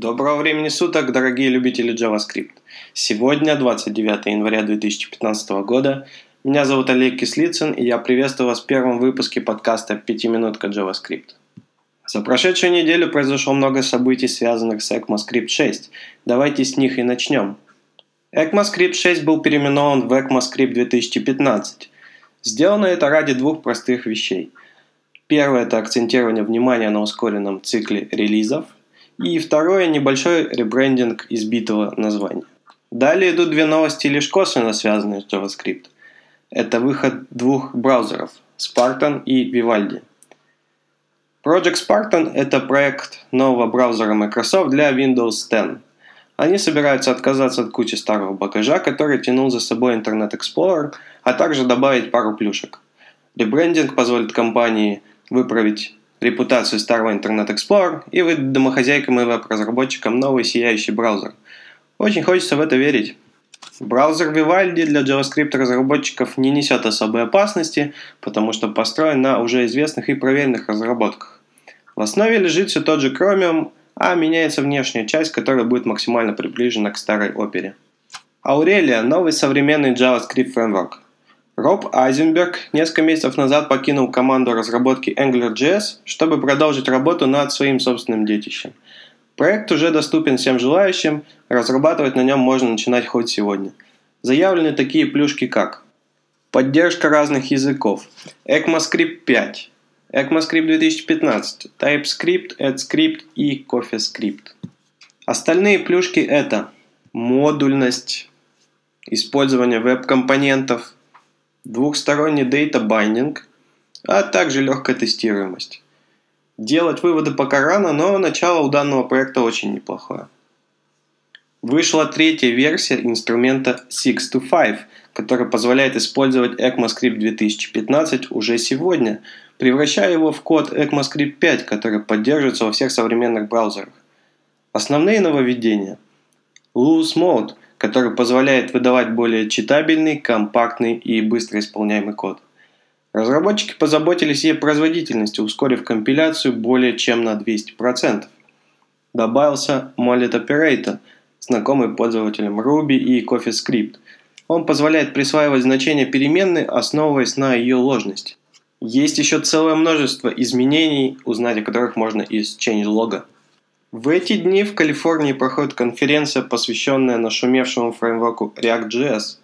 Доброго времени суток, дорогие любители JavaScript. Сегодня, 29 января 2015 года, меня зовут Олег Кислицын, и я приветствую вас в первом выпуске подкаста «Пятиминутка JavaScript». За прошедшую неделю произошло много событий, связанных с ECMAScript 6. Давайте с них и начнем. ECMAScript 6 был переименован в ECMAScript 2015. Сделано это ради двух простых вещей. Первое – это акцентирование внимания на ускоренном цикле релизов – и второе – небольшой ребрендинг избитого названия. Далее идут две новости лишь косвенно связанные с JavaScript. Это выход двух браузеров – Spartan и Vivaldi. Project Spartan – это проект нового браузера Microsoft для Windows 10. Они собираются отказаться от кучи старого багажа, который тянул за собой Internet Explorer, а также добавить пару плюшек. Ребрендинг позволит компании выправить репутацию старого Internet Explorer и выдать домохозяйкам и веб-разработчикам новый сияющий браузер. Очень хочется в это верить. Браузер Vivaldi для JavaScript разработчиков не несет особой опасности, потому что построен на уже известных и проверенных разработках. В основе лежит все тот же Chromium, а меняется внешняя часть, которая будет максимально приближена к старой опере. Aurelia – новый современный JavaScript фреймворк – Роб Айзенберг несколько месяцев назад покинул команду разработки AngularJS, чтобы продолжить работу над своим собственным детищем. Проект уже доступен всем желающим, разрабатывать на нем можно начинать хоть сегодня. Заявлены такие плюшки как Поддержка разных языков, ECMAScript 5, ECMAScript 2015, TypeScript, AdScript и CoffeeScript. Остальные плюшки это модульность, использование веб-компонентов – двухсторонний data binding, а также легкая тестируемость. Делать выводы пока рано, но начало у данного проекта очень неплохое. Вышла третья версия инструмента 6 to 5, который позволяет использовать ECMAScript 2015 уже сегодня, превращая его в код ECMAScript 5, который поддерживается во всех современных браузерах. Основные нововведения. Loose Mode – который позволяет выдавать более читабельный, компактный и быстро исполняемый код. Разработчики позаботились и о производительности, ускорив компиляцию более чем на 200%. Добавился Mollet Operator, знакомый пользователям Ruby и CoffeeScript. Он позволяет присваивать значения переменной, основываясь на ее ложности. Есть еще целое множество изменений, узнать о которых можно из changelog. В эти дни в Калифорнии проходит конференция, посвященная нашумевшему фреймворку React.js.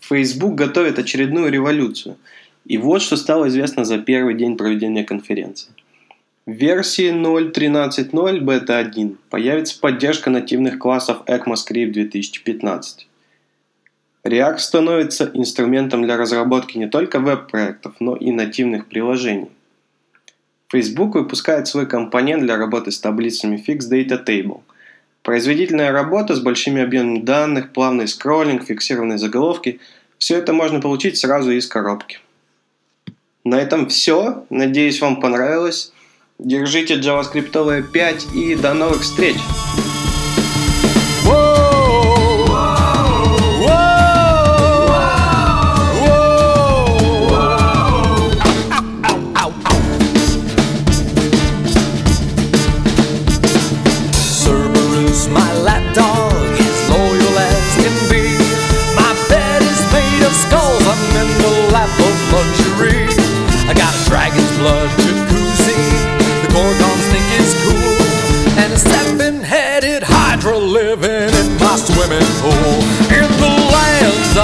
Facebook готовит очередную революцию. И вот что стало известно за первый день проведения конференции. В версии 0.13.0 бета 1 появится поддержка нативных классов ECMAScript 2015. React становится инструментом для разработки не только веб-проектов, но и нативных приложений. Facebook выпускает свой компонент для работы с таблицами Fixed Data Table. Производительная работа с большими объемами данных, плавный скроллинг, фиксированные заголовки – все это можно получить сразу из коробки. На этом все. Надеюсь, вам понравилось. Держите JavaScript 5 и до новых встреч!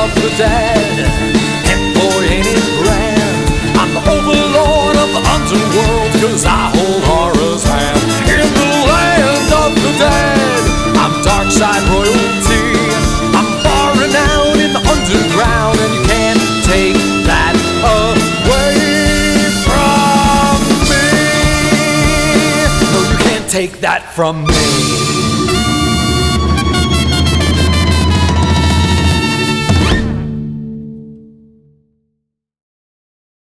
Of the dead. And boy, ain't it grand. I'm the overlord of the underworld, cause I hold horror's hand. In the land of the dead, I'm dark side royalty. I'm far renowned in the underground, and you can't take that away from me. No, you can't take that from me.